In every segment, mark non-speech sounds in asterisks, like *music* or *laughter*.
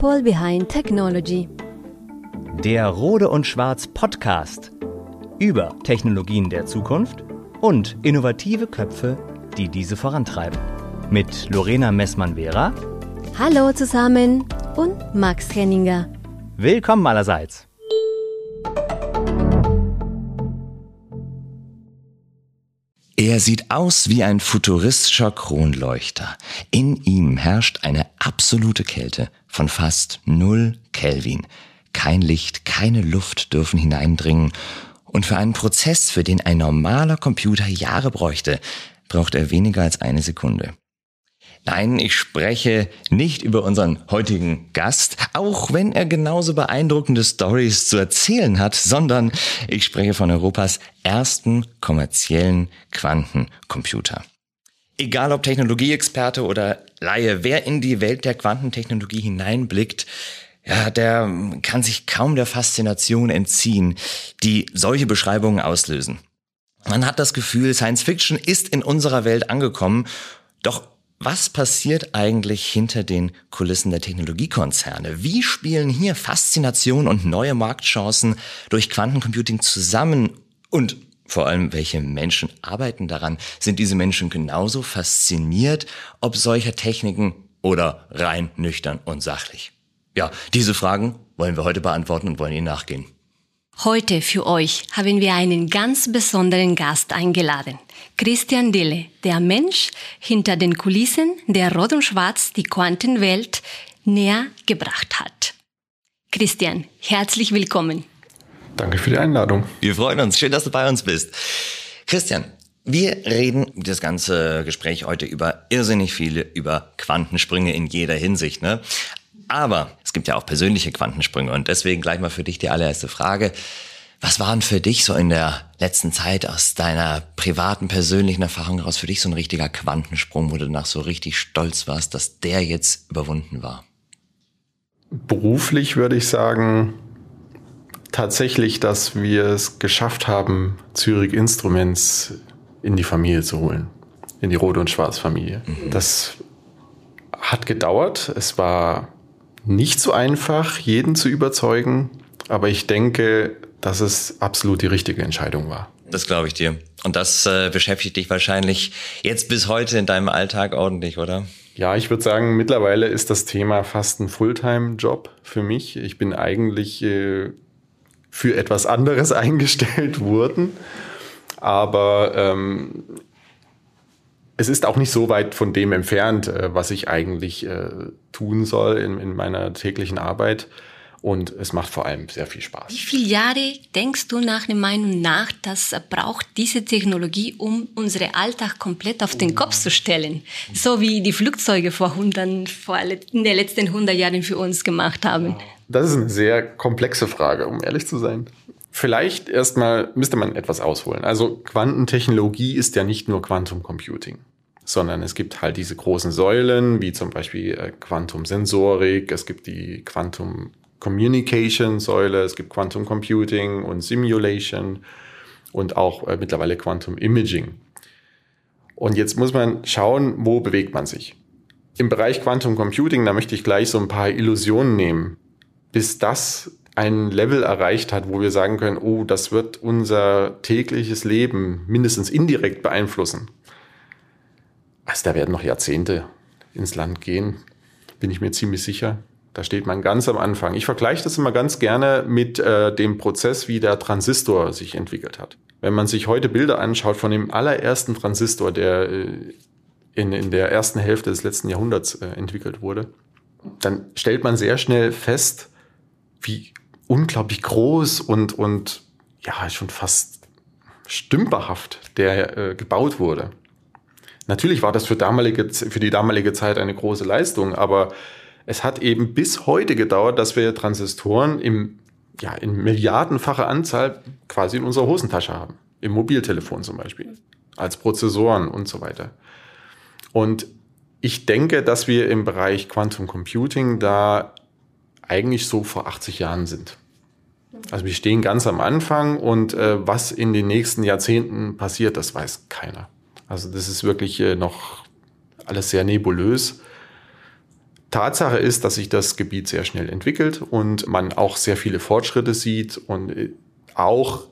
People Behind Technology. Der Rode und Schwarz Podcast über Technologien der Zukunft und innovative Köpfe, die diese vorantreiben. Mit Lorena Messmann-Vera. Hallo zusammen und Max Henninger. Willkommen allerseits. Er sieht aus wie ein futuristischer Kronleuchter. In ihm herrscht eine absolute Kälte von fast null Kelvin. Kein Licht, keine Luft dürfen hineindringen. Und für einen Prozess, für den ein normaler Computer Jahre bräuchte, braucht er weniger als eine Sekunde. Nein, ich spreche nicht über unseren heutigen Gast, auch wenn er genauso beeindruckende Stories zu erzählen hat, sondern ich spreche von Europas ersten kommerziellen Quantencomputer. Egal ob Technologieexperte oder Laie, wer in die Welt der Quantentechnologie hineinblickt, ja, der kann sich kaum der Faszination entziehen, die solche Beschreibungen auslösen. Man hat das Gefühl, Science Fiction ist in unserer Welt angekommen, doch was passiert eigentlich hinter den Kulissen der Technologiekonzerne? Wie spielen hier Faszination und neue Marktchancen durch Quantencomputing zusammen? Und vor allem, welche Menschen arbeiten daran? Sind diese Menschen genauso fasziniert, ob solcher Techniken oder rein nüchtern und sachlich? Ja, diese Fragen wollen wir heute beantworten und wollen Ihnen nachgehen. Heute für euch haben wir einen ganz besonderen Gast eingeladen. Christian Dille, der Mensch hinter den Kulissen, der Rot und Schwarz die Quantenwelt näher gebracht hat. Christian, herzlich willkommen. Danke für die Einladung. Wir freuen uns. Schön, dass du bei uns bist. Christian, wir reden das ganze Gespräch heute über irrsinnig viele, über Quantensprünge in jeder Hinsicht. Ne? Aber es gibt ja auch persönliche Quantensprünge und deswegen gleich mal für dich die allererste Frage. Was waren für dich so in der letzten Zeit aus deiner privaten, persönlichen Erfahrung heraus für dich so ein richtiger Quantensprung, wo du danach so richtig stolz warst, dass der jetzt überwunden war? Beruflich würde ich sagen, tatsächlich, dass wir es geschafft haben, Zürich Instruments in die Familie zu holen. In die Rote und Schwarz Familie. Mhm. Das hat gedauert. Es war nicht so einfach, jeden zu überzeugen, aber ich denke, dass es absolut die richtige Entscheidung war. Das glaube ich dir. Und das äh, beschäftigt dich wahrscheinlich jetzt bis heute in deinem Alltag ordentlich, oder? Ja, ich würde sagen, mittlerweile ist das Thema fast ein Fulltime-Job für mich. Ich bin eigentlich äh, für etwas anderes *laughs* eingestellt worden. Aber ähm, es ist auch nicht so weit von dem entfernt, äh, was ich eigentlich äh, tun soll in, in meiner täglichen Arbeit. Und es macht vor allem sehr viel Spaß. Wie viele Jahre denkst du nach der Meinung nach, dass braucht diese Technologie, um unsere Alltag komplett auf den Kopf zu stellen? So wie die Flugzeuge vor, 100, vor in den letzten 100 Jahren für uns gemacht haben. Das ist eine sehr komplexe Frage, um ehrlich zu sein. Vielleicht erstmal müsste man etwas ausholen. Also Quantentechnologie ist ja nicht nur Quantum Computing sondern es gibt halt diese großen Säulen, wie zum Beispiel äh, Quantum Sensorik, es gibt die Quantum Communication Säule, es gibt Quantum Computing und Simulation und auch äh, mittlerweile Quantum Imaging. Und jetzt muss man schauen, wo bewegt man sich. Im Bereich Quantum Computing, da möchte ich gleich so ein paar Illusionen nehmen, bis das ein Level erreicht hat, wo wir sagen können, oh, das wird unser tägliches Leben mindestens indirekt beeinflussen. Also da werden noch Jahrzehnte ins Land gehen, bin ich mir ziemlich sicher. Da steht man ganz am Anfang. Ich vergleiche das immer ganz gerne mit äh, dem Prozess, wie der Transistor sich entwickelt hat. Wenn man sich heute Bilder anschaut von dem allerersten Transistor, der äh, in, in der ersten Hälfte des letzten Jahrhunderts äh, entwickelt wurde, dann stellt man sehr schnell fest, wie unglaublich groß und, und ja, schon fast stümperhaft der äh, gebaut wurde. Natürlich war das für, damalige, für die damalige Zeit eine große Leistung, aber es hat eben bis heute gedauert, dass wir Transistoren im, ja, in milliardenfacher Anzahl quasi in unserer Hosentasche haben. Im Mobiltelefon zum Beispiel. Als Prozessoren und so weiter. Und ich denke, dass wir im Bereich Quantum Computing da eigentlich so vor 80 Jahren sind. Also wir stehen ganz am Anfang und äh, was in den nächsten Jahrzehnten passiert, das weiß keiner. Also das ist wirklich äh, noch alles sehr nebulös. Tatsache ist, dass sich das Gebiet sehr schnell entwickelt und man auch sehr viele Fortschritte sieht und äh, auch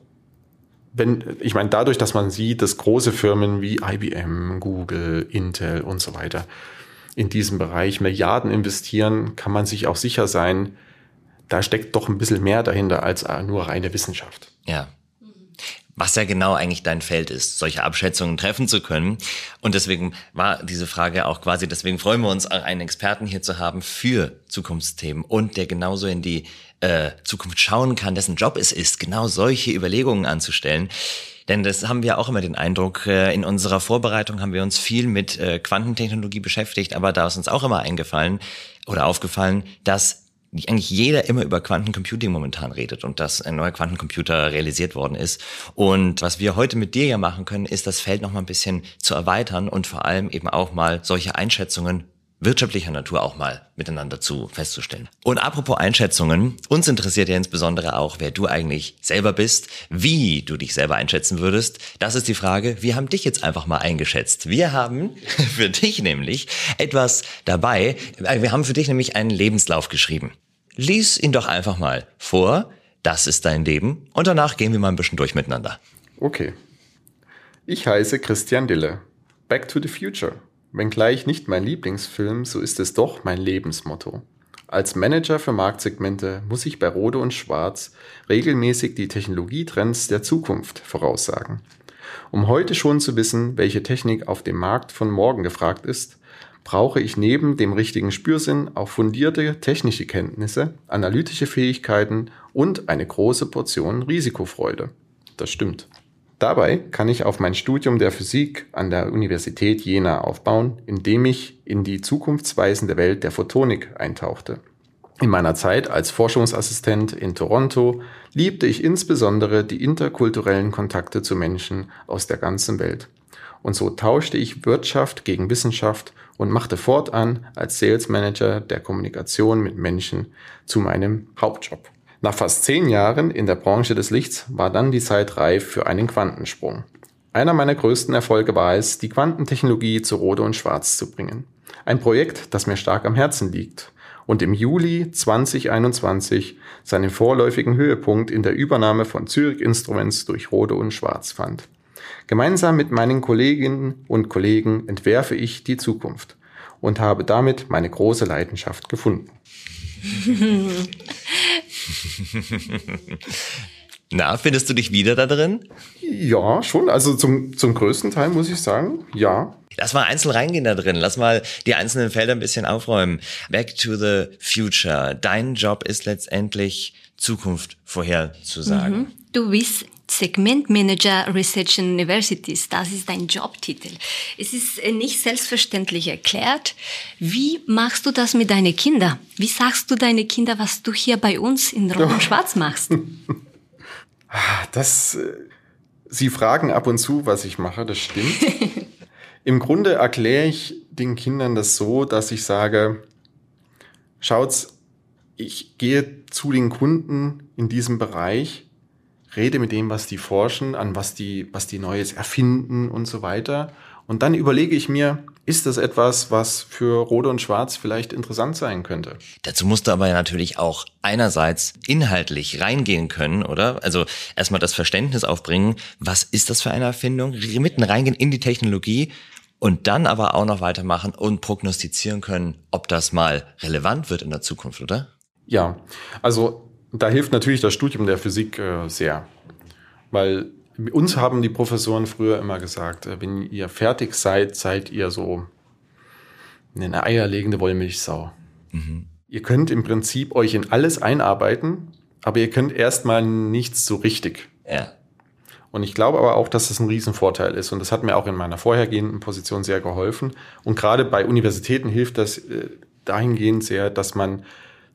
wenn, ich meine, dadurch, dass man sieht, dass große Firmen wie IBM, Google, Intel und so weiter in diesem Bereich Milliarden investieren, kann man sich auch sicher sein, da steckt doch ein bisschen mehr dahinter als nur reine Wissenschaft. Ja was ja genau eigentlich dein Feld ist, solche Abschätzungen treffen zu können. Und deswegen war diese Frage auch quasi, deswegen freuen wir uns, einen Experten hier zu haben für Zukunftsthemen und der genauso in die äh, Zukunft schauen kann, dessen Job es ist, genau solche Überlegungen anzustellen. Denn das haben wir auch immer den Eindruck, äh, in unserer Vorbereitung haben wir uns viel mit äh, Quantentechnologie beschäftigt, aber da ist uns auch immer eingefallen oder aufgefallen, dass eigentlich jeder immer über Quantencomputing momentan redet und dass ein neuer Quantencomputer realisiert worden ist. Und was wir heute mit dir ja machen können, ist das Feld noch mal ein bisschen zu erweitern und vor allem eben auch mal solche Einschätzungen wirtschaftlicher Natur auch mal miteinander zu festzustellen. Und apropos Einschätzungen, uns interessiert ja insbesondere auch, wer du eigentlich selber bist, wie du dich selber einschätzen würdest. Das ist die Frage, wir haben dich jetzt einfach mal eingeschätzt. Wir haben *laughs* für dich nämlich etwas dabei, äh, wir haben für dich nämlich einen Lebenslauf geschrieben. Lies ihn doch einfach mal vor, das ist dein Leben und danach gehen wir mal ein bisschen durch miteinander. Okay. Ich heiße Christian Dille. Back to the Future. Wenngleich nicht mein Lieblingsfilm, so ist es doch mein Lebensmotto. Als Manager für Marktsegmente muss ich bei Rode und Schwarz regelmäßig die Technologietrends der Zukunft voraussagen. Um heute schon zu wissen, welche Technik auf dem Markt von morgen gefragt ist, brauche ich neben dem richtigen Spürsinn auch fundierte technische Kenntnisse, analytische Fähigkeiten und eine große Portion Risikofreude. Das stimmt. Dabei kann ich auf mein Studium der Physik an der Universität Jena aufbauen, indem ich in die zukunftsweisende Welt der Photonik eintauchte. In meiner Zeit als Forschungsassistent in Toronto liebte ich insbesondere die interkulturellen Kontakte zu Menschen aus der ganzen Welt. Und so tauschte ich Wirtschaft gegen Wissenschaft und machte fortan als Sales Manager der Kommunikation mit Menschen zu meinem Hauptjob. Nach fast zehn Jahren in der Branche des Lichts war dann die Zeit reif für einen Quantensprung. Einer meiner größten Erfolge war es, die Quantentechnologie zu Rode und Schwarz zu bringen. Ein Projekt, das mir stark am Herzen liegt und im Juli 2021 seinen vorläufigen Höhepunkt in der Übernahme von Zürich Instruments durch Rode und Schwarz fand. Gemeinsam mit meinen Kolleginnen und Kollegen entwerfe ich die Zukunft und habe damit meine große Leidenschaft gefunden. *laughs* *laughs* Na, findest du dich wieder da drin? Ja, schon. Also zum, zum größten Teil muss ich sagen, ja. Lass mal einzeln reingehen da drin. Lass mal die einzelnen Felder ein bisschen aufräumen. Back to the future. Dein Job ist letztendlich Zukunft vorherzusagen. Mhm. Du bist Segmentmanager Research Universities, das ist dein Jobtitel. Es ist äh, nicht selbstverständlich erklärt. Wie machst du das mit deinen Kindern? Wie sagst du deinen Kindern, was du hier bei uns in Rot und Schwarz machst? *laughs* Das, äh, sie fragen ab und zu, was ich mache, das stimmt. *laughs* Im Grunde erkläre ich den Kindern das so, dass ich sage, schaut's, ich gehe zu den Kunden in diesem Bereich rede mit dem, was die forschen, an was die, was die Neues erfinden und so weiter. Und dann überlege ich mir, ist das etwas, was für Rode und Schwarz vielleicht interessant sein könnte? Dazu musst du aber natürlich auch einerseits inhaltlich reingehen können, oder? Also erstmal das Verständnis aufbringen, was ist das für eine Erfindung? Mitten reingehen in die Technologie und dann aber auch noch weitermachen und prognostizieren können, ob das mal relevant wird in der Zukunft, oder? Ja, also da hilft natürlich das Studium der Physik äh, sehr. Weil uns haben die Professoren früher immer gesagt, äh, wenn ihr fertig seid, seid ihr so eine eierlegende Wollmilchsau. Mhm. Ihr könnt im Prinzip euch in alles einarbeiten, aber ihr könnt erstmal nichts so richtig. Ja. Und ich glaube aber auch, dass das ein Riesenvorteil ist. Und das hat mir auch in meiner vorhergehenden Position sehr geholfen. Und gerade bei Universitäten hilft das äh, dahingehend sehr, dass man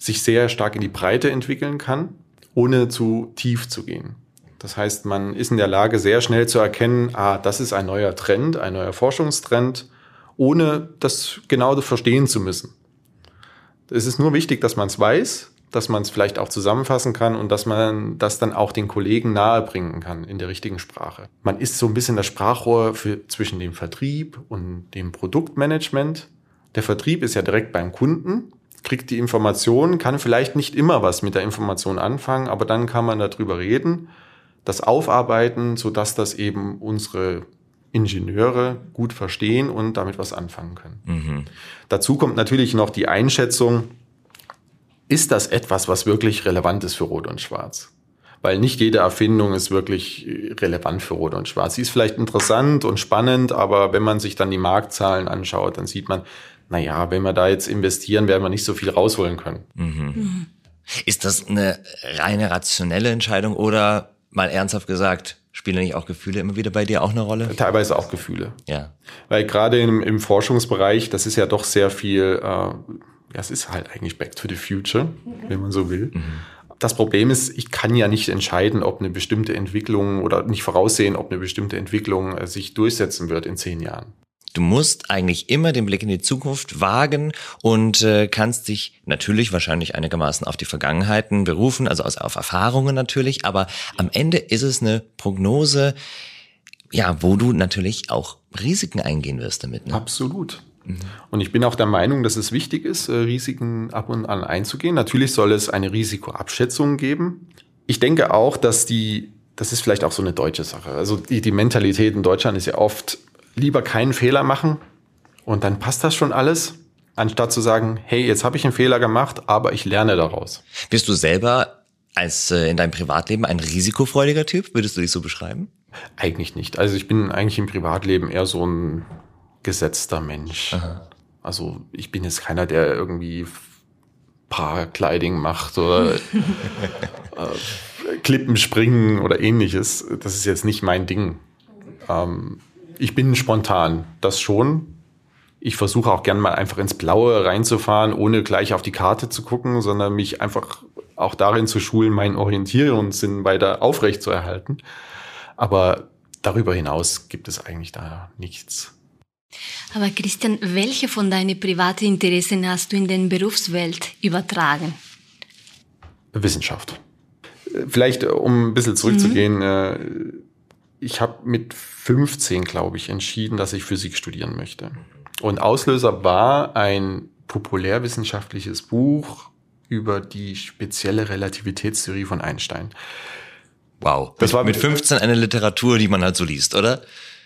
sich sehr stark in die Breite entwickeln kann, ohne zu tief zu gehen. Das heißt, man ist in der Lage, sehr schnell zu erkennen, ah, das ist ein neuer Trend, ein neuer Forschungstrend, ohne das genau verstehen zu müssen. Es ist nur wichtig, dass man es weiß, dass man es vielleicht auch zusammenfassen kann und dass man das dann auch den Kollegen nahebringen kann in der richtigen Sprache. Man ist so ein bisschen das Sprachrohr für, zwischen dem Vertrieb und dem Produktmanagement Der Vertrieb ist ja direkt beim Kunden, kriegt die Information, kann vielleicht nicht immer was mit der Information anfangen, aber dann kann man darüber reden, das aufarbeiten, sodass das eben unsere Ingenieure gut verstehen und damit was anfangen können. Mhm. Dazu kommt natürlich noch die Einschätzung, ist das etwas, was wirklich relevant ist für Rot und Schwarz? Weil nicht jede Erfindung ist wirklich relevant für Rot und Schwarz. Sie ist vielleicht interessant und spannend, aber wenn man sich dann die Marktzahlen anschaut, dann sieht man, naja, wenn wir da jetzt investieren, werden wir nicht so viel rausholen können. Mhm. Mhm. Ist das eine reine rationelle Entscheidung oder mal ernsthaft gesagt, spielen nicht auch Gefühle immer wieder bei dir auch eine Rolle? Teilweise auch Gefühle. Ja. Weil gerade im, im Forschungsbereich, das ist ja doch sehr viel, äh, ja, es ist halt eigentlich Back to the Future, wenn man so will. Mhm. Das Problem ist, ich kann ja nicht entscheiden, ob eine bestimmte Entwicklung oder nicht voraussehen, ob eine bestimmte Entwicklung äh, sich durchsetzen wird in zehn Jahren. Du musst eigentlich immer den Blick in die Zukunft wagen und äh, kannst dich natürlich wahrscheinlich einigermaßen auf die Vergangenheiten berufen, also auf Erfahrungen natürlich, aber am Ende ist es eine Prognose, ja, wo du natürlich auch Risiken eingehen wirst damit. Ne? Absolut. Mhm. Und ich bin auch der Meinung, dass es wichtig ist, äh, Risiken ab und an einzugehen. Natürlich soll es eine Risikoabschätzung geben. Ich denke auch, dass die, das ist vielleicht auch so eine deutsche Sache. Also die, die Mentalität in Deutschland ist ja oft, lieber keinen Fehler machen und dann passt das schon alles, anstatt zu sagen, hey, jetzt habe ich einen Fehler gemacht, aber ich lerne daraus. Bist du selber als äh, in deinem Privatleben ein risikofreudiger Typ? Würdest du dich so beschreiben? Eigentlich nicht. Also ich bin eigentlich im Privatleben eher so ein gesetzter Mensch. Aha. Also ich bin jetzt keiner, der irgendwie Paragliding macht oder *laughs* äh, Klippen springen oder ähnliches. Das ist jetzt nicht mein Ding. Ähm, ich bin spontan, das schon. Ich versuche auch gern mal einfach ins Blaue reinzufahren, ohne gleich auf die Karte zu gucken, sondern mich einfach auch darin zu schulen, meinen Orientierungssinn weiter aufrecht zu erhalten. Aber darüber hinaus gibt es eigentlich da nichts. Aber Christian, welche von deinen privaten Interessen hast du in den Berufswelt übertragen? Wissenschaft. Vielleicht, um ein bisschen zurückzugehen, mhm. Ich habe mit 15, glaube ich, entschieden, dass ich Physik studieren möchte. Und Auslöser war ein populärwissenschaftliches Buch über die spezielle Relativitätstheorie von Einstein. Wow. Das war mit 15 eine Literatur, die man halt so liest, oder?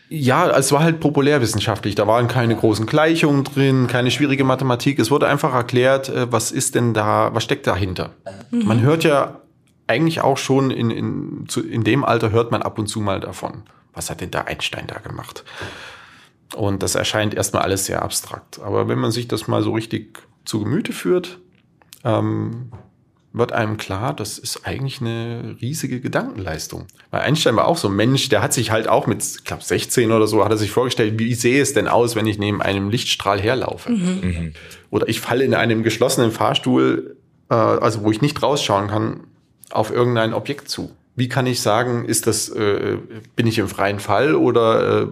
Ja, es war halt populärwissenschaftlich. Da waren keine großen Gleichungen drin, keine schwierige Mathematik. Es wurde einfach erklärt, äh, was ist denn da, was steckt dahinter. Mhm. Man hört ja eigentlich auch schon in, in, in dem Alter hört man ab und zu mal davon was hat denn da Einstein da gemacht? Und das erscheint erstmal alles sehr abstrakt. Aber wenn man sich das mal so richtig zu Gemüte führt, ähm, wird einem klar, das ist eigentlich eine riesige Gedankenleistung. Weil Einstein war auch so ein Mensch, der hat sich halt auch mit, ich glaube 16 oder so, hat er sich vorgestellt, wie sehe es denn aus, wenn ich neben einem Lichtstrahl herlaufe? Mhm. mhm. Oder ich falle in einem geschlossenen Fahrstuhl, äh, also wo ich nicht rausschauen kann, auf irgendein Objekt zu. Wie kann ich sagen, ist das, äh, bin ich im freien Fall oder äh,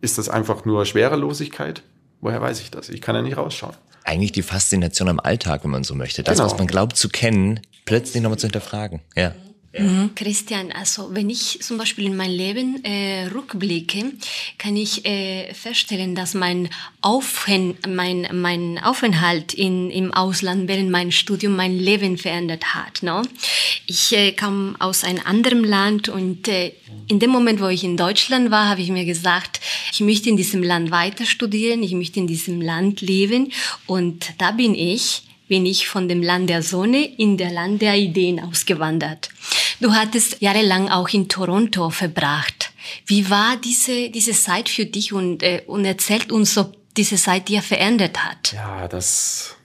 ist das einfach nur Schwerelosigkeit? Woher weiß ich das? Ich kann ja nicht rausschauen. Eigentlich die Faszination am Alltag, wenn man so möchte. Das, genau. was man glaubt zu kennen, plötzlich nochmal zu hinterfragen. Ja. Mhm. Christian, also wenn ich zum Beispiel in mein Leben äh, rückblicke, kann ich äh, feststellen, dass mein, Aufhen mein, mein Aufenthalt in, im Ausland während meinem Studium mein Leben verändert hat. No? Ich äh, kam aus einem anderen Land und äh, in dem Moment, wo ich in Deutschland war, habe ich mir gesagt, ich möchte in diesem Land weiter studieren, ich möchte in diesem Land leben und da bin ich bin ich von dem Land der Sonne in der Land der Ideen ausgewandert. Du hattest jahrelang auch in Toronto verbracht. Wie war diese, diese Zeit für dich und, äh, und erzählt uns, ob diese Zeit dir verändert hat? Ja, das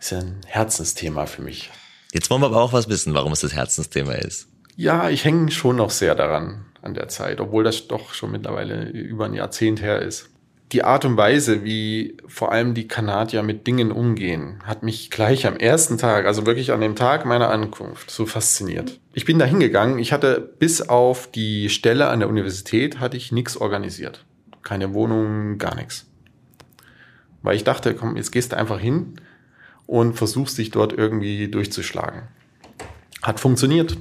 ist ein Herzensthema für mich. Jetzt wollen wir aber auch was wissen, warum es das Herzensthema ist. Ja, ich hänge schon noch sehr daran, an der Zeit, obwohl das doch schon mittlerweile über ein Jahrzehnt her ist die Art und Weise, wie vor allem die Kanadier mit Dingen umgehen, hat mich gleich am ersten Tag, also wirklich an dem Tag meiner Ankunft, so fasziniert. Ich bin da hingegangen, ich hatte bis auf die Stelle an der Universität, hatte ich nichts organisiert. Keine Wohnung, gar nichts. Weil ich dachte, komm, jetzt gehst du einfach hin und versuchst dich dort irgendwie durchzuschlagen. Hat funktioniert.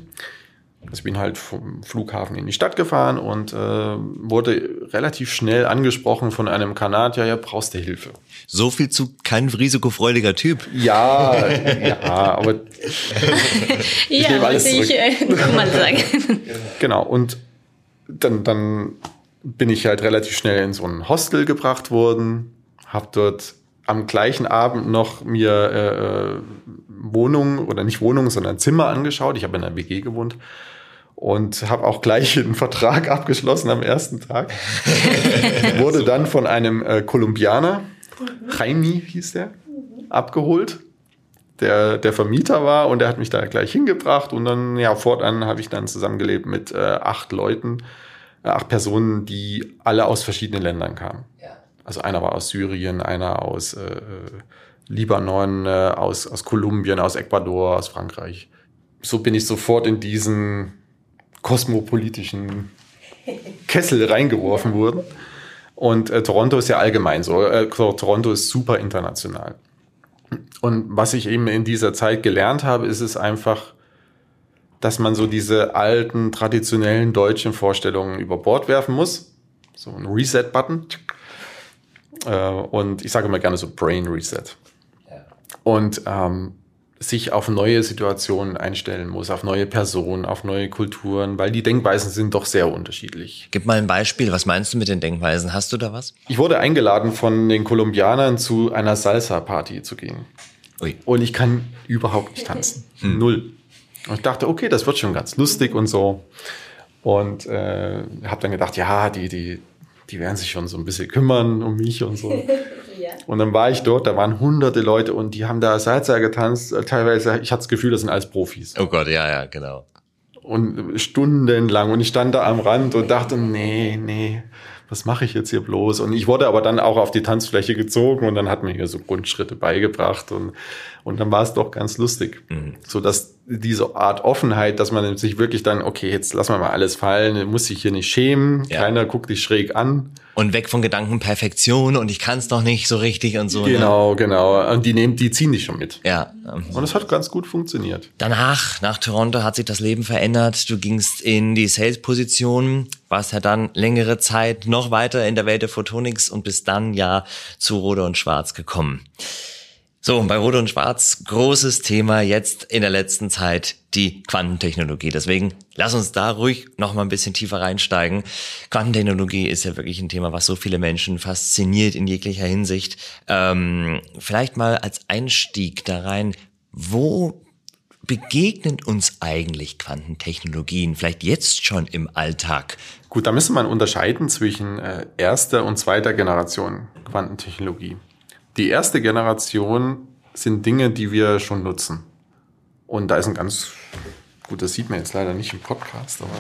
Ich bin halt vom Flughafen in die Stadt gefahren und äh, wurde relativ schnell angesprochen von einem Kanadier, ja, brauchst du Hilfe. So viel zu kein risikofreudiger Typ. Ja, ja, aber *laughs* ich ja, wollte ich äh, mal sagen. *laughs* Genau, und dann, dann bin ich halt relativ schnell in so ein Hostel gebracht worden, habe dort am gleichen Abend noch mir äh, äh Wohnung oder nicht Wohnung, sondern Zimmer angeschaut. Ich habe in einer WG gewohnt und habe auch gleich einen Vertrag *laughs* abgeschlossen am ersten Tag. *laughs* Wurde dann von einem äh, Kolumbianer, Jaime hieß der, abgeholt, der der Vermieter war und der hat mich da gleich hingebracht und dann ja fortan habe ich dann zusammengelebt mit äh, acht Leuten, äh, acht Personen, die alle aus verschiedenen Ländern kamen. Also einer war aus Syrien, einer aus äh, äh Libanon, äh, aus aus Kolumbien, aus Ecuador, aus Frankreich. So bin ich sofort in diesen kosmopolitischen *laughs* Kessel reingeworfen wurden. Und äh, Toronto ist ja allgemein so. Äh, Toronto ist super international. Und was ich eben in dieser Zeit gelernt habe, ist es einfach, dass man so diese alten, traditionellen deutschen Vorstellungen über Bord werfen muss. So ein Reset-Button. Äh, und ich sage immer gerne so Brain Reset. Und ähm, sich auf neue Situationen einstellen muss, auf neue Personen, auf neue Kulturen, weil die Denkweisen sind doch sehr unterschiedlich. Gib mal ein Beispiel. Was meinst du mit den Denkweisen? Hast du da was? Ich wurde eingeladen von den Kolumbianern zu einer Salsa-Party zu gehen. Ui. Und ich kann überhaupt nicht tanzen. *laughs* Hm. Null. Und ich dachte, okay, das wird schon ganz lustig und so. Und äh, habe dann gedacht, ja, die, die, die werden sich schon so ein bisschen kümmern um mich und so. *laughs* ja. Und dann war ich dort, da waren hunderte Leute und die haben da Salsa getanzt. Teilweise, ich hatte das Gefühl, das sind alles Profis. Oh Gott, ja, ja, genau. Und stundenlang und ich stand da am Rand und dachte, nee, nee, was mache ich jetzt hier bloß? Und ich wurde aber dann auch auf die Tanzfläche gezogen und dann hat mir hier so Grundschritte beigebracht und, und dann war es doch ganz lustig. Mhm. So dass diese Art Offenheit, dass man sich wirklich dann, okay, jetzt lassen wir mal alles fallen, muss sich hier nicht schämen, ja. keiner guckt dich schräg an. Und weg von Gedanken Perfektion und ich kann es doch nicht so richtig und so. Ne? Genau, ne? genau. Und die nehmen, die ziehen dich schon mit. Ja. Und es hat ganz gut funktioniert. Danach, nach Toronto, hat sich das Leben verändert. Du gingst in die Sales-Position, warst ja dann längere Zeit noch weiter in der Welt der Photonics und bist dann ja zu Rode und Schwarz gekommen. So, bei Rot und Schwarz großes Thema jetzt in der letzten Zeit die Quantentechnologie. Deswegen lass uns da ruhig noch mal ein bisschen tiefer reinsteigen. Quantentechnologie ist ja wirklich ein Thema, was so viele Menschen fasziniert in jeglicher Hinsicht. Ähm, vielleicht mal als Einstieg da rein, wo begegnen uns eigentlich Quantentechnologien? Vielleicht jetzt schon im Alltag? Gut, da müsste man unterscheiden zwischen äh, erster und zweiter Generation Quantentechnologie. Die erste Generation sind Dinge, die wir schon nutzen. Und da ist ein ganz, gut, das sieht man jetzt leider nicht im Podcast, aber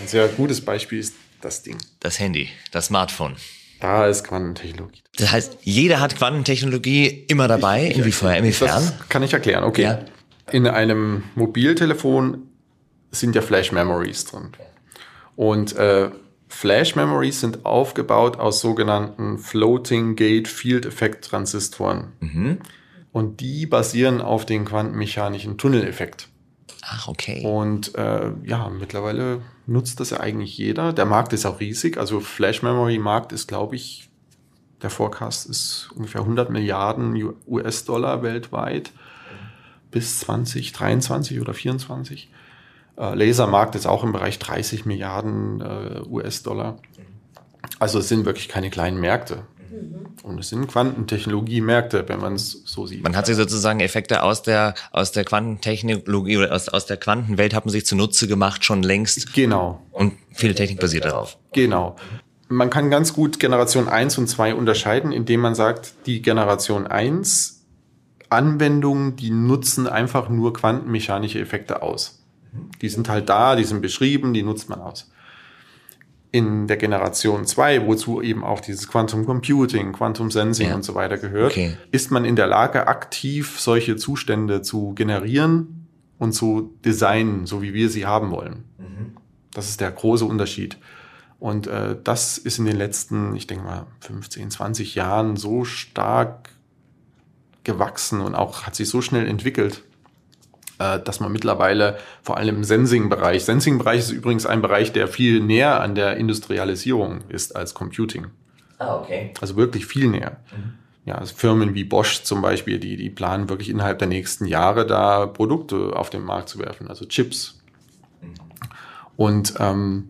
ein sehr gutes Beispiel ist das Ding. Das Handy, das Smartphone. Da ist Quantentechnologie. Das heißt, jeder hat Quantentechnologie immer dabei, ich, ich inwiefern, inwiefern? Das kann ich erklären, okay. Ja. In einem Mobiltelefon sind ja Flash Memories drin. Und äh, Flash Memories sind aufgebaut aus sogenannten Floating Gate Field Effect Transistoren. Mhm. Und die basieren auf dem quantenmechanischen Tunneleffekt. Ach, okay. Und äh, ja, mittlerweile nutzt das ja eigentlich jeder. Der Markt ist auch riesig. Also Flash Memory Markt ist, glaube ich, der Forecast ist ungefähr 100 Milliarden US-Dollar weltweit bis 2023 oder 2024. Äh, Lasermarkt ist auch im Bereich 30 Milliarden äh, US-Dollar. Also es sind wirklich keine kleinen Märkte. Mhm. Und es sind Quantentechnologie-Märkte, wenn man es so sieht. Man hat sich sozusagen Effekte aus der, aus der Quantentechnologie oder aus, aus der Quantenwelt hat man sich zunutze gemacht, schon längst. Genau. Und viele Technik basiert darauf. Genau. Man kann ganz gut Generation 1 und 2 unterscheiden, indem man sagt, die Generation 1 Anwendungen, die nutzen einfach nur quantenmechanische Effekte aus. Die sind halt da, die sind beschrieben, die nutzt man aus. In der Generation 2, wozu eben auch dieses Quantum Computing, Quantum Sensing ja. und so weiter gehört, okay. ist man in der Lage, aktiv solche Zustände zu generieren und zu designen, so wie wir sie haben wollen. Mhm. Das ist der große Unterschied. Und äh, das ist in den letzten, ich denke mal, 15, 20 Jahren so stark gewachsen und auch hat sich so schnell entwickelt, dass man mittlerweile vor allem im Sensing-Bereich, Sensing-Bereich ist übrigens ein Bereich, der viel näher an der Industrialisierung ist als Computing. Ah, okay. Also wirklich viel näher. Mhm. Ja, also Firmen wie Bosch zum Beispiel, die, die planen wirklich innerhalb der nächsten Jahre da Produkte auf den Markt zu werfen, also Chips. Mhm. Und ähm,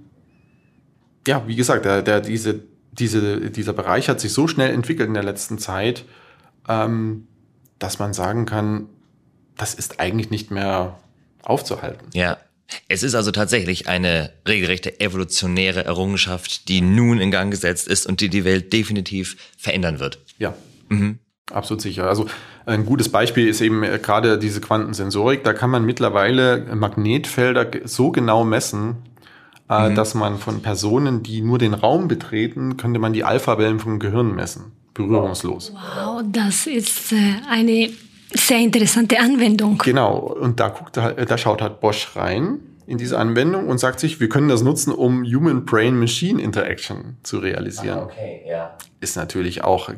ja, wie gesagt, der, der, diese, diese, dieser Bereich hat sich so schnell entwickelt in der letzten Zeit, ähm, dass man sagen kann, das ist eigentlich nicht mehr aufzuhalten. Ja. Es ist also tatsächlich eine regelrechte evolutionäre Errungenschaft, die nun in Gang gesetzt ist und die die Welt definitiv verändern wird. Ja, mhm. absolut sicher. Also ein gutes Beispiel ist eben gerade diese Quantensensorik. Da kann man mittlerweile Magnetfelder so genau messen, äh, mhm. dass man von Personen, die nur den Raum betreten, könnte man die Alpha-Wellen vom Gehirn messen. Berührungslos. Wow, das ist äh, eine sehr interessante Anwendung. Genau, und da guckt da schaut halt Bosch rein in diese Anwendung und sagt sich, wir können das nutzen, um Human-Brain-Machine-Interaction zu realisieren. Ah, okay, ja. Ist natürlich auch,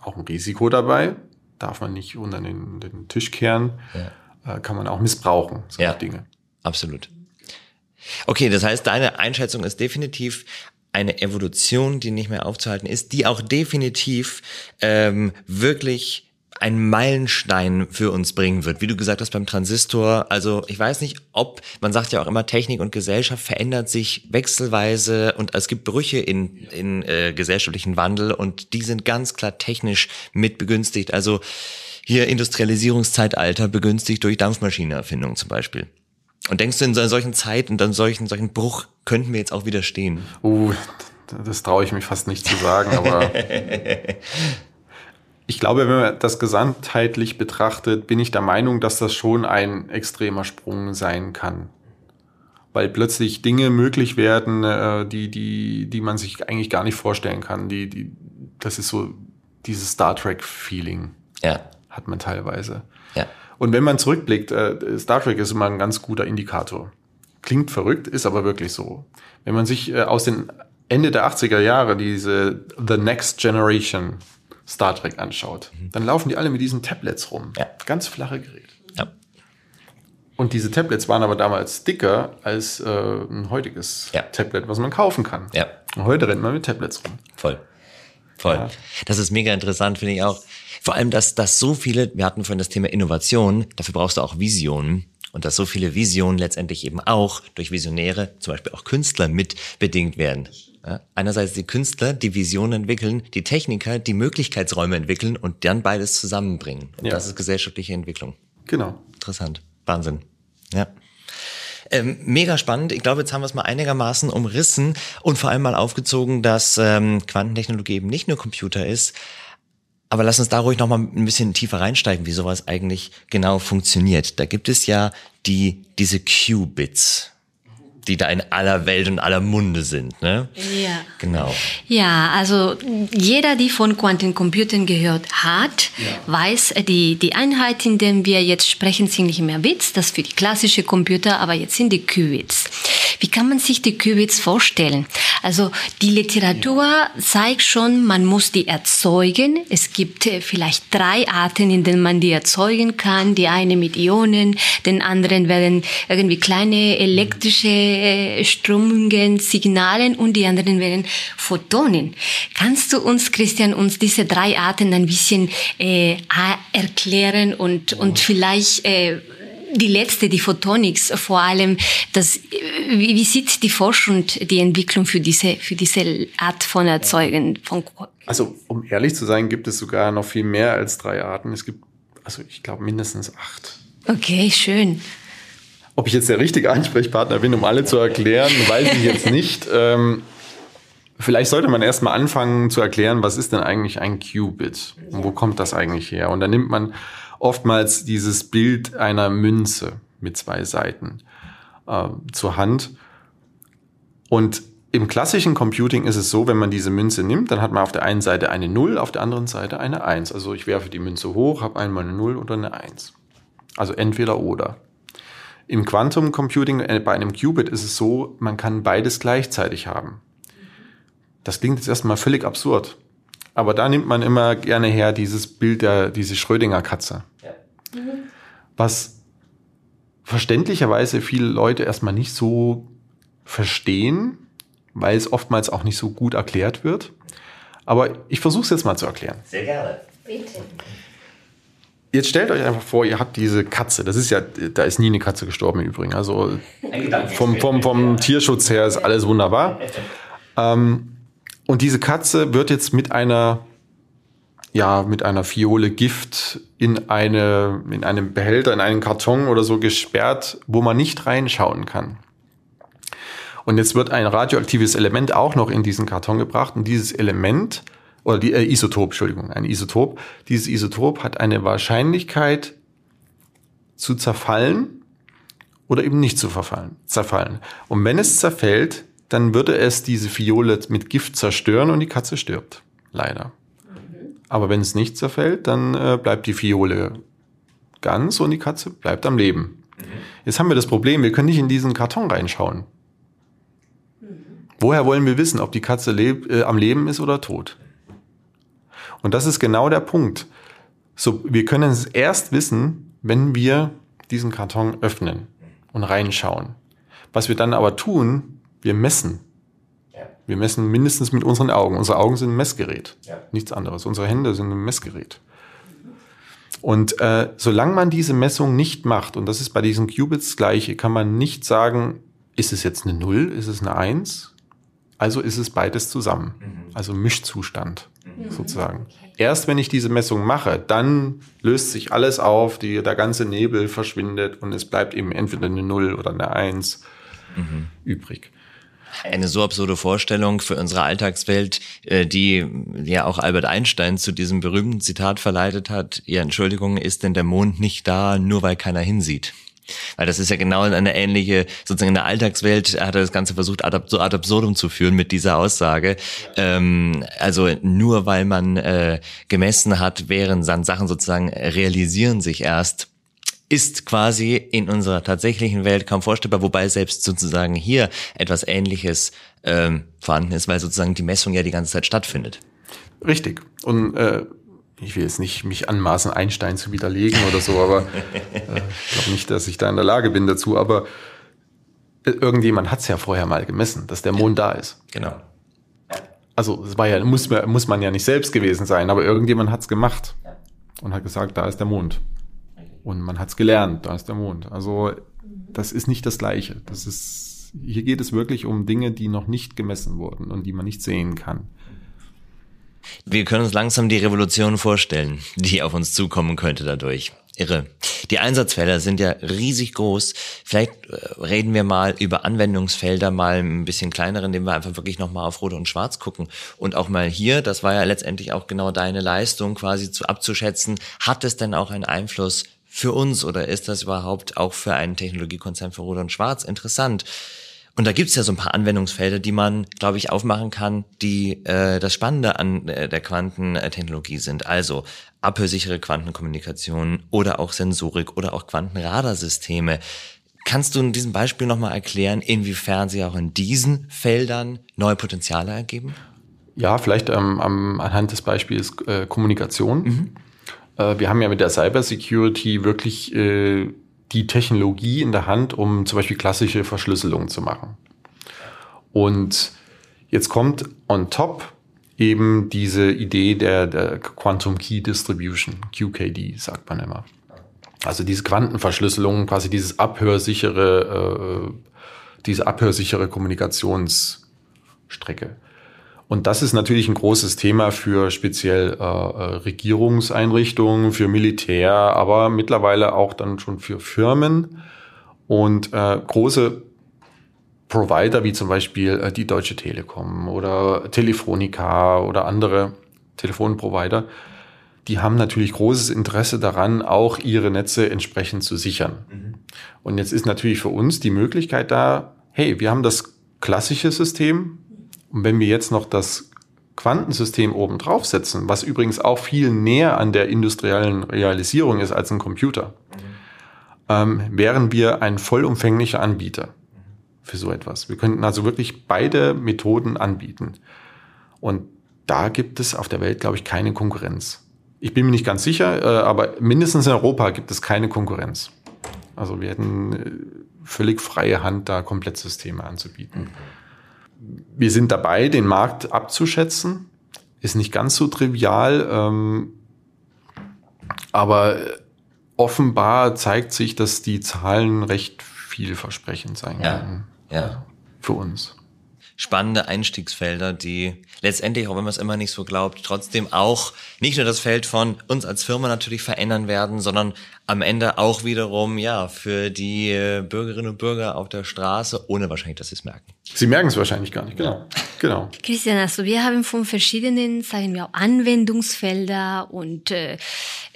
auch ein Risiko dabei, darf man nicht unter den, den Tisch kehren, ja. äh, kann man auch missbrauchen, solche ja, Dinge. Absolut. Okay, das heißt, deine Einschätzung ist definitiv eine Evolution, die nicht mehr aufzuhalten ist, die auch definitiv ähm, wirklich ein Meilenstein für uns bringen wird. Wie du gesagt hast beim Transistor, also ich weiß nicht, ob, man sagt ja auch immer, Technik und Gesellschaft verändert sich wechselweise und es gibt Brüche in, in äh, gesellschaftlichen Wandel und die sind ganz klar technisch mit begünstigt. Also hier Industrialisierungszeitalter begünstigt durch Dampfmaschinenerfindung zum Beispiel. Und denkst du in solchen Zeiten, dann solchen, solchen Bruch könnten wir jetzt auch widerstehen? Oh, das traue ich mich fast nicht zu sagen, aber *laughs* ich glaube, wenn man das gesamtheitlich betrachtet, bin ich der Meinung, dass das schon ein extremer Sprung sein kann. Weil plötzlich Dinge möglich werden, äh, die, die, die man sich eigentlich gar nicht vorstellen kann. Die, die, das ist so dieses Star Trek-Feeling. Ja. Hat man teilweise. Ja. Und wenn man zurückblickt, äh, Star Trek ist immer ein ganz guter Indikator. Klingt verrückt, ist aber wirklich so. Wenn man sich äh, aus den Ende der 80er Jahre diese The Next Generation Star Trek anschaut, mhm. dann laufen die alle mit diesen Tablets rum. Ja. Ganz flache Geräte. Ja. Und diese Tablets waren aber damals dicker als äh, ein heutiges ja. Tablet, was man kaufen kann. Ja. Und heute rennt man mit Tablets rum. Voll. Voll. Ja. Das ist mega interessant, finde ich auch. Vor allem, dass, dass so viele, wir hatten vorhin das Thema Innovation, dafür brauchst du auch Visionen. Und dass so viele Visionen letztendlich eben auch durch Visionäre, zum Beispiel auch Künstler, mit bedingt werden. Ja, einerseits die Künstler, die Visionen entwickeln, die Techniker, die Möglichkeitsräume entwickeln und dann beides zusammenbringen. Und ja. das ist gesellschaftliche Entwicklung. Genau. Interessant. Wahnsinn. Ja. Ähm, mega spannend. Ich glaube, jetzt haben wir es mal einigermaßen umrissen und vor allem mal aufgezogen, dass ähm, Quantentechnologie eben nicht nur Computer ist. Aber lass uns da ruhig noch mal ein bisschen tiefer reinsteigen, wie sowas eigentlich genau funktioniert. Da gibt es ja die diese Qubits die da in aller Welt und aller Munde sind, ne? Ja. Genau. Ja, also jeder, die von Quantencomputing gehört hat, ja. weiß, die, die Einheit, in der wir jetzt sprechen, sind nicht mehr Bits, das für die klassische Computer, aber jetzt sind die Qubits. Wie kann man sich die Qubits vorstellen? Also die Literatur zeigt schon, man muss die erzeugen. Es gibt äh, vielleicht drei Arten, in denen man die erzeugen kann. Die eine mit Ionen, den anderen werden irgendwie kleine elektrische äh, Strömungen, Signalen und die anderen werden Photonen. Kannst du uns, Christian, uns diese drei Arten ein bisschen äh, erklären und, und vielleicht äh, die letzte, die Photonics vor allem, das, wie, wie sieht die Forschung, die Entwicklung für diese, für diese Art von Erzeugen? Von also, um ehrlich zu sein, gibt es sogar noch viel mehr als drei Arten. Es gibt, also ich glaube, mindestens acht. Okay, schön. Ob ich jetzt der richtige Ansprechpartner bin, um alle zu erklären, weiß ich jetzt nicht. *laughs* Ähm, vielleicht sollte man erstmal anfangen zu erklären, was ist denn eigentlich ein Qubit und wo kommt das eigentlich her? Und dann nimmt man oftmals dieses Bild einer Münze mit zwei Seiten äh, zur Hand. Und im klassischen Computing ist es so, wenn man diese Münze nimmt, dann hat man auf der einen Seite eine 0, auf der anderen Seite eine 1. Also ich werfe die Münze hoch, habe einmal eine 0 oder eine 1. Also entweder oder. Im Quantum Computing, äh, bei einem Qubit ist es so, man kann beides gleichzeitig haben. Das klingt jetzt erstmal völlig absurd. Aber da nimmt man immer gerne her dieses Bild der, diese Schrödinger Katze. Ja. Mhm. Was verständlicherweise viele Leute erstmal nicht so verstehen, weil es oftmals auch nicht so gut erklärt wird. Aber ich versuche es jetzt mal zu erklären. Sehr gerne. Bitte. Jetzt stellt euch einfach vor, ihr habt diese Katze. Das ist ja, da ist nie eine Katze gestorben im Übrigen. Also vom, vom, vom Tierschutz her ist alles wunderbar. Ähm, und diese Katze wird jetzt mit einer, ja, mit einer Fiole Gift in eine, in einem Behälter, in einen Karton oder so gesperrt, wo man nicht reinschauen kann. Und jetzt wird ein radioaktives Element auch noch in diesen Karton gebracht und dieses Element oder die äh, Isotop, Entschuldigung, ein Isotop. Dieses Isotop hat eine Wahrscheinlichkeit zu zerfallen oder eben nicht zu verfallen, zerfallen. Und wenn es zerfällt, dann würde es diese Fiole mit Gift zerstören und die Katze stirbt. Leider. Aber wenn es nicht zerfällt, dann äh, bleibt die Fiole ganz und die Katze bleibt am Leben. Jetzt haben wir das Problem, wir können nicht in diesen Karton reinschauen. Woher wollen wir wissen, ob die Katze leb, äh, am Leben ist oder tot? Und das ist genau der Punkt. So, wir können es erst wissen, wenn wir diesen Karton öffnen und reinschauen. Was wir dann aber tun, wir messen. Wir messen mindestens mit unseren Augen. Unsere Augen sind ein Messgerät. Ja. Nichts anderes. Unsere Hände sind ein Messgerät. Und äh, solange man diese Messung nicht macht, und das ist bei diesen Qubits das gleiche, kann man nicht sagen, ist es jetzt eine Null, ist es eine Eins? Also ist es beides zusammen. Also Mischzustand sozusagen. Erst wenn ich diese Messung mache, dann löst sich alles auf, die, der ganze Nebel verschwindet und es bleibt eben entweder eine Null oder eine Eins übrig. Eine so absurde Vorstellung für unsere Alltagswelt, äh, die ja auch Albert Einstein zu diesem berühmten Zitat verleitet hat, ja, Entschuldigung, ist denn der Mond nicht da, nur weil keiner hinsieht? Weil das ist ja genau eine ähnliche, sozusagen in der Alltagswelt hat er das Ganze versucht, ad, so ad absurdum zu führen mit dieser Aussage. Ähm, also nur weil man äh, gemessen hat, während dann Sachen sozusagen realisieren sich erst, ist quasi in unserer tatsächlichen Welt kaum vorstellbar, wobei selbst sozusagen hier etwas Ähnliches ähm, vorhanden ist, weil sozusagen die Messung ja die ganze Zeit stattfindet. Richtig. Und äh, ich will jetzt nicht mich anmaßen, Einstein zu widerlegen oder so, aber äh, ich glaube nicht, dass ich da in der Lage bin dazu. Aber äh, irgendjemand hat es ja vorher mal gemessen, dass der Mond da ist. Genau. Also es war ja, muss, man- muss man ja nicht selbst gewesen sein, aber irgendjemand hat es gemacht und hat gesagt, da ist der Mond. Und man hat es gelernt, da ist der Mond. Also das ist nicht das Gleiche. Das ist, hier geht es wirklich um Dinge, die noch nicht gemessen wurden und die man nicht sehen kann. Wir können uns langsam die Revolution vorstellen, die auf uns zukommen könnte dadurch. Irre. Die Einsatzfelder sind ja riesig groß. Vielleicht äh, reden wir mal über Anwendungsfelder, mal ein bisschen kleinere, indem wir einfach wirklich nochmal auf Rot und Schwarz gucken. Und auch mal hier, das war ja letztendlich auch genau deine Leistung, quasi zu abzuschätzen, hat es denn auch einen Einfluss für uns oder ist das überhaupt auch für einen Technologiekonzern für Rot und Schwarz interessant? Und da gibt's ja so ein paar Anwendungsfelder, die man, glaube ich, aufmachen kann, die äh, das Spannende an äh, der Quantentechnologie sind. Also abhörsichere Quantenkommunikation oder auch Sensorik oder auch Quantenradarsysteme. Kannst du in diesem Beispiel nochmal erklären, inwiefern sie auch in diesen Feldern neue Potenziale ergeben? Ja, vielleicht ähm, am, anhand des Beispiels äh, Kommunikation. Äh, wir haben ja mit der Cybersecurity wirklich äh, die Technologie in der Hand, um zum Beispiel klassische Verschlüsselung zu machen. Und jetzt kommt on top eben diese Idee der, der Quantum Key Distribution, QKD sagt man immer. Also diese Quantenverschlüsselung, quasi dieses abhörsichere, äh, diese abhörsichere Kommunikationsstrecke. Und das ist natürlich ein großes Thema für speziell äh, äh, Regierungseinrichtungen, für Militär, aber mittlerweile auch dann schon für Firmen und äh, große Provider wie zum Beispiel äh, die Deutsche Telekom oder Telefonica oder andere Telefonprovider, die haben natürlich großes Interesse daran, auch ihre Netze entsprechend zu sichern. Und jetzt ist natürlich für uns die Möglichkeit da, hey, wir haben das klassische System, und wenn wir jetzt noch das Quantensystem oben draufsetzen, was übrigens auch viel näher an der industriellen Realisierung ist als ein Computer, ähm, wären wir ein vollumfänglicher Anbieter für so etwas. Wir könnten also wirklich beide Methoden anbieten. Und da gibt es auf der Welt, glaube ich, keine Konkurrenz. Ich bin mir nicht ganz sicher, äh, aber mindestens in Europa gibt es keine Konkurrenz. Also wir hätten äh, völlig freie Hand, da Komplettsysteme anzubieten. Wir sind dabei, den Markt abzuschätzen. Ist nicht ganz so trivial, ähm, aber offenbar zeigt sich, dass die Zahlen recht vielversprechend sein Ja, können. ja. Für uns. spannende Einstiegsfelder, die letztendlich, auch wenn man es immer nicht so glaubt, trotzdem auch nicht nur das Feld von uns als Firma natürlich verändern werden, sondern am Ende auch wiederum, ja, für die äh, Bürgerinnen und Bürger auf der Straße, ohne wahrscheinlich, dass sie es merken. Sie merken es wahrscheinlich gar nicht, genau. Genau. Christian, also wir haben von verschiedenen, sagen wir auch, Anwendungsfelder und äh,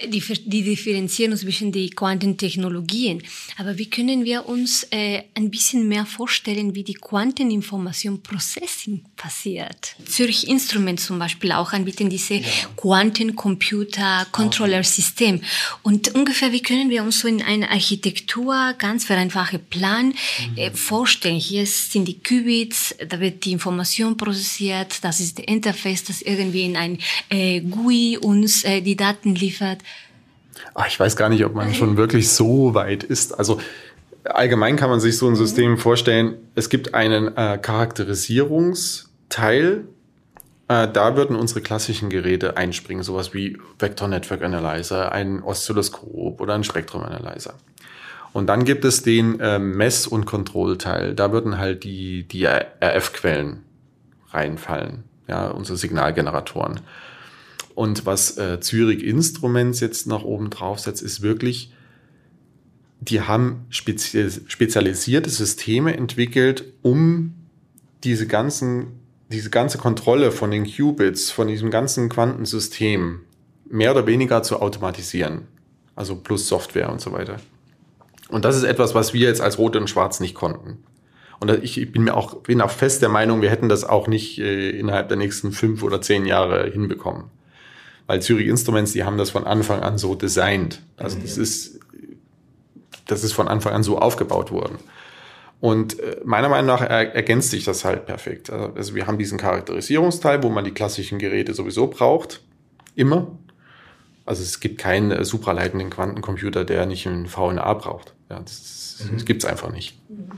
die, die differenzieren uns zwischen die Quantentechnologien. Aber wie können wir uns äh, ein bisschen mehr vorstellen, wie die Quanteninformation Processing passiert? Zürich Instrument zum Beispiel auch anbieten diese Quantencomputer-Controller-System. Und ungefähr, wie können wir uns so in einer Architektur ganz vereinfachte Plan äh, vorstellen? Hier sind die Qubits, da wird die Information prozessiert, das ist das Interface, das irgendwie in ein äh, GUI uns äh, die Daten liefert. Ah, ich weiß gar nicht, ob man schon wirklich so weit ist. Also allgemein kann man sich so ein System vorstellen, es gibt einen äh, Charakterisierungsteil, äh, da würden unsere klassischen Geräte einspringen, sowas wie Vector Network Analyzer, ein Oszilloskop oder ein Spektrum Analyzer. Und dann gibt es den äh, Mess- und Kontrollteil. Da würden halt die, die RF-Quellen reinfallen, ja, unsere Signalgeneratoren. Und was äh, Zürich Instruments jetzt nach oben drauf setzt, ist wirklich, die haben spezi spezialisierte Systeme entwickelt, um diese ganzen, diese ganze Kontrolle von den Qubits, von diesem ganzen Quantensystem mehr oder weniger zu automatisieren. Also plus Software und so weiter. Und das ist etwas, was wir jetzt als Rot und Schwarz nicht konnten. Und ich bin mir auch, bin auch fest der Meinung, wir hätten das auch nicht äh, innerhalb der nächsten fünf oder zehn Jahre hinbekommen. Weil Zürich Instruments, die haben das von Anfang an so designt. Also das ist, das ist von Anfang an so aufgebaut worden. Und äh, meiner Meinung nach er, ergänzt sich das halt perfekt. Also wir haben diesen Charakterisierungsteil, wo man die klassischen Geräte sowieso braucht. Immer. Also es gibt keinen äh, supraleitenden Quantencomputer, der nicht einen VNA braucht. Ja, das, mhm. das gibt's einfach nicht. Mhm.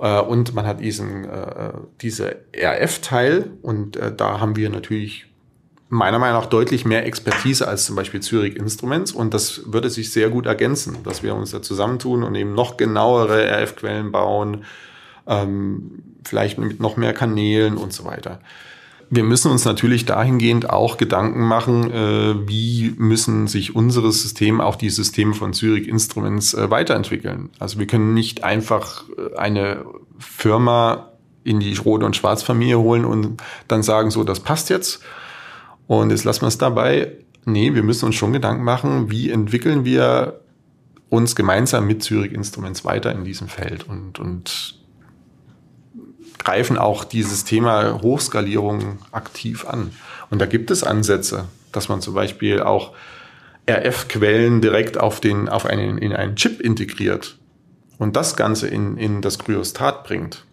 Äh, und man hat diesen, äh, diese RF-Teil und äh, da haben wir natürlich meiner Meinung nach deutlich mehr Expertise als zum Beispiel Zürich Instruments und das würde sich sehr gut ergänzen, dass wir uns da zusammentun und eben noch genauere RF-Quellen bauen, ähm, vielleicht mit noch mehr Kanälen und so weiter. Wir müssen uns natürlich dahingehend auch Gedanken machen, äh, wie müssen sich unsere Systeme, auch die Systeme von Zürich Instruments, äh, weiterentwickeln. Also wir können nicht einfach äh, eine Firma in die Rot- und Schwarzfamilie holen und dann sagen, so, das passt jetzt und jetzt lassen wir es dabei. Nee, wir müssen uns schon Gedanken machen, wie entwickeln wir uns gemeinsam mit Zürich Instruments weiter in diesem Feld und, und greifen auch dieses Thema Hochskalierung aktiv an. Und da gibt es Ansätze, dass man zum Beispiel auch RF-Quellen direkt auf, den, auf einen, in einen Chip integriert und das Ganze in, in das Kryostat bringt.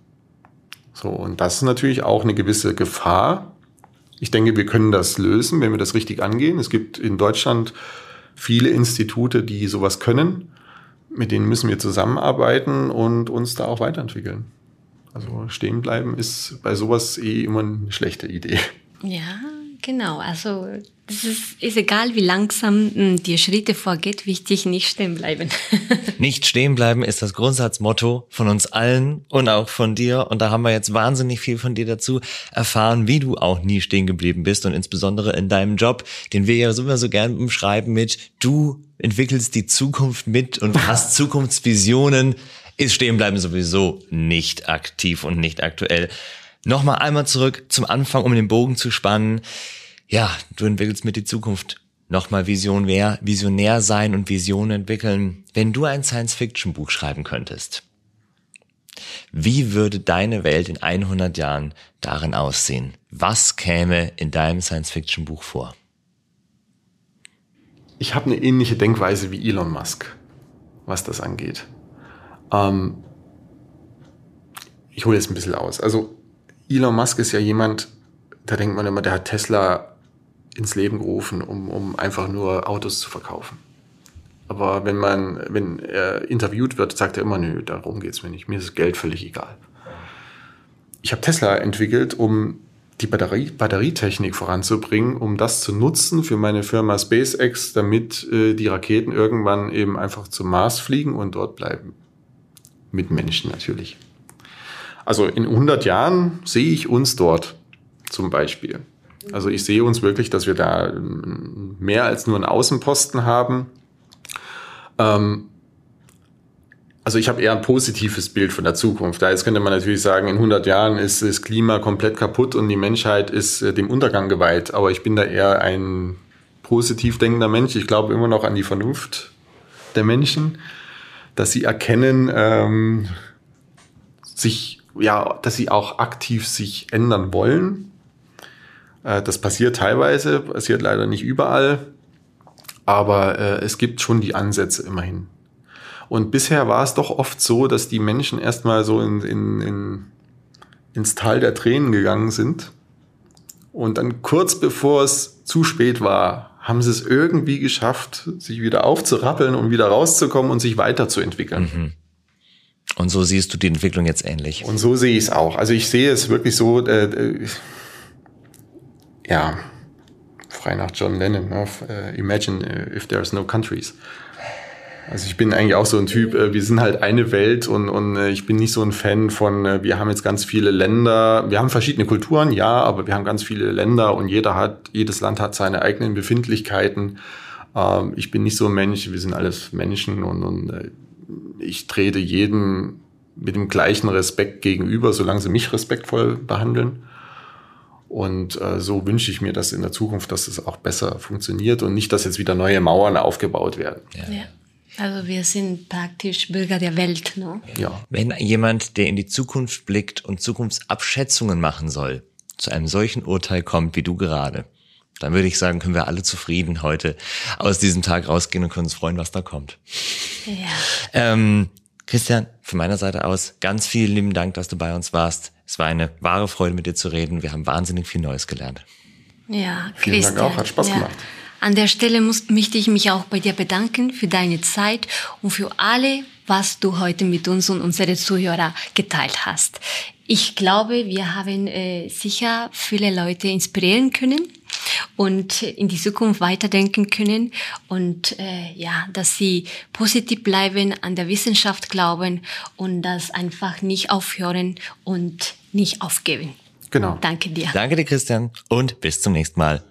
So, und das ist natürlich auch eine gewisse Gefahr, ich denke, wir können das lösen, wenn wir das richtig angehen. Es gibt in Deutschland viele Institute, die sowas können. Mit denen müssen wir zusammenarbeiten und uns da auch weiterentwickeln. Also stehen bleiben ist bei sowas eh immer eine schlechte Idee. Ja, genau. Also es ist, ist egal, wie langsam hm, die Schritte vorgeht, wichtig, nicht stehen bleiben. *laughs* nicht stehen bleiben ist das Grundsatzmotto von uns allen und auch von dir. Und da haben wir jetzt wahnsinnig viel von dir dazu erfahren, wie du auch nie stehen geblieben bist und insbesondere in deinem Job, den wir ja immer so gern umschreiben mit, du entwickelst die Zukunft mit und hast *laughs* Zukunftsvisionen, ist stehen bleiben sowieso nicht aktiv und nicht aktuell. Nochmal einmal zurück zum Anfang, um den Bogen zu spannen ja, du entwickelst mit die Zukunft. Nochmal Visionär, Visionär sein und Visionen entwickeln. Wenn du ein Science-Fiction-Buch schreiben könntest, wie würde deine Welt in 100 Jahren darin aussehen? Was käme in deinem Science-Fiction-Buch vor? Ich habe eine ähnliche Denkweise wie Elon Musk, was das angeht. Ähm, ich hole jetzt ein bisschen aus. Also Elon Musk ist ja jemand, da denkt man immer, der hat Tesla ins Leben gerufen, um, um einfach nur Autos zu verkaufen. Aber wenn man, wenn er interviewt wird, sagt er immer, nö, darum geht's mir nicht. Mir ist das Geld völlig egal. Ich habe Tesla entwickelt, um die Batterie, Batterietechnik voranzubringen, um das zu nutzen für meine Firma SpaceX, damit äh, die Raketen irgendwann eben einfach zum Mars fliegen und dort bleiben. Mit Menschen natürlich. Also in 100 Jahren sehe ich uns dort zum Beispiel. Also ich sehe uns wirklich, dass wir da mehr als nur einen Außenposten haben. Ähm, also ich habe eher ein positives Bild von der Zukunft. Da jetzt könnte man natürlich sagen, in 100 Jahren ist das Klima komplett kaputt und die Menschheit ist äh, dem Untergang geweiht. Aber ich bin da eher ein positiv denkender Mensch. Ich glaube immer noch an die Vernunft der Menschen, dass sie erkennen, ähm, sich ja, dass sie auch aktiv sich ändern wollen. Äh, das passiert teilweise, passiert leider nicht überall, aber äh, es gibt schon die Ansätze immerhin. Und bisher war es doch oft so, dass die Menschen erstmal so in, in, in, ins Tal der Tränen gegangen sind. Und dann kurz bevor es zu spät war, haben sie es irgendwie geschafft, sich wieder aufzurappeln und wieder rauszukommen und sich weiterzuentwickeln. Mhm. Und so siehst du die Entwicklung jetzt ähnlich. Und so sehe ich es auch. Also ich sehe es wirklich so, äh, äh, ja, frei nach John Lennon, ne? Äh, imagine if there's no countries. Also ich bin eigentlich auch so ein Typ, äh, wir sind halt eine Welt und, und äh, ich bin nicht so ein Fan von, wir haben jetzt ganz viele Länder, wir haben verschiedene Kulturen, ja, aber wir haben ganz viele Länder und jeder hat, jedes Land hat seine eigenen Befindlichkeiten. Ähm, ich bin nicht so ein Mensch, wir sind alles Menschen und, und ich trete jedem mit dem gleichen Respekt gegenüber, solange sie mich respektvoll behandeln. Und äh, so wünsche ich mir das in der Zukunft, dass es auch besser funktioniert und nicht, dass jetzt wieder neue Mauern aufgebaut werden. Ja. ja. Also wir sind praktisch Bürger der Welt. Ne? Ja. Wenn jemand, der in die Zukunft blickt und Zukunftsabschätzungen machen soll, zu einem solchen Urteil kommt wie du gerade, dann würde ich sagen, können wir alle zufrieden heute aus diesem Tag rausgehen und können uns freuen, was da kommt. Ja. Ähm, Christian, von meiner Seite aus ganz vielen lieben Dank, dass du bei uns warst. Es war eine wahre Freude, mit dir zu reden. Wir haben wahnsinnig viel Neues gelernt. Ja, Vielen Christian. Dank auch, hat Spaß ja. gemacht. An der Stelle muss, möchte ich mich auch bei dir bedanken für deine Zeit und für alle, was du heute mit uns und unsere Zuhörer geteilt hast. Ich glaube, wir haben äh, sicher viele Leute inspirieren können und in die Zukunft weiterdenken können und äh, ja, dass sie positiv bleiben, an der Wissenschaft glauben und das einfach nicht aufhören und nicht aufgeben. Genau. Danke dir. Danke dir, Christian, und bis zum nächsten Mal.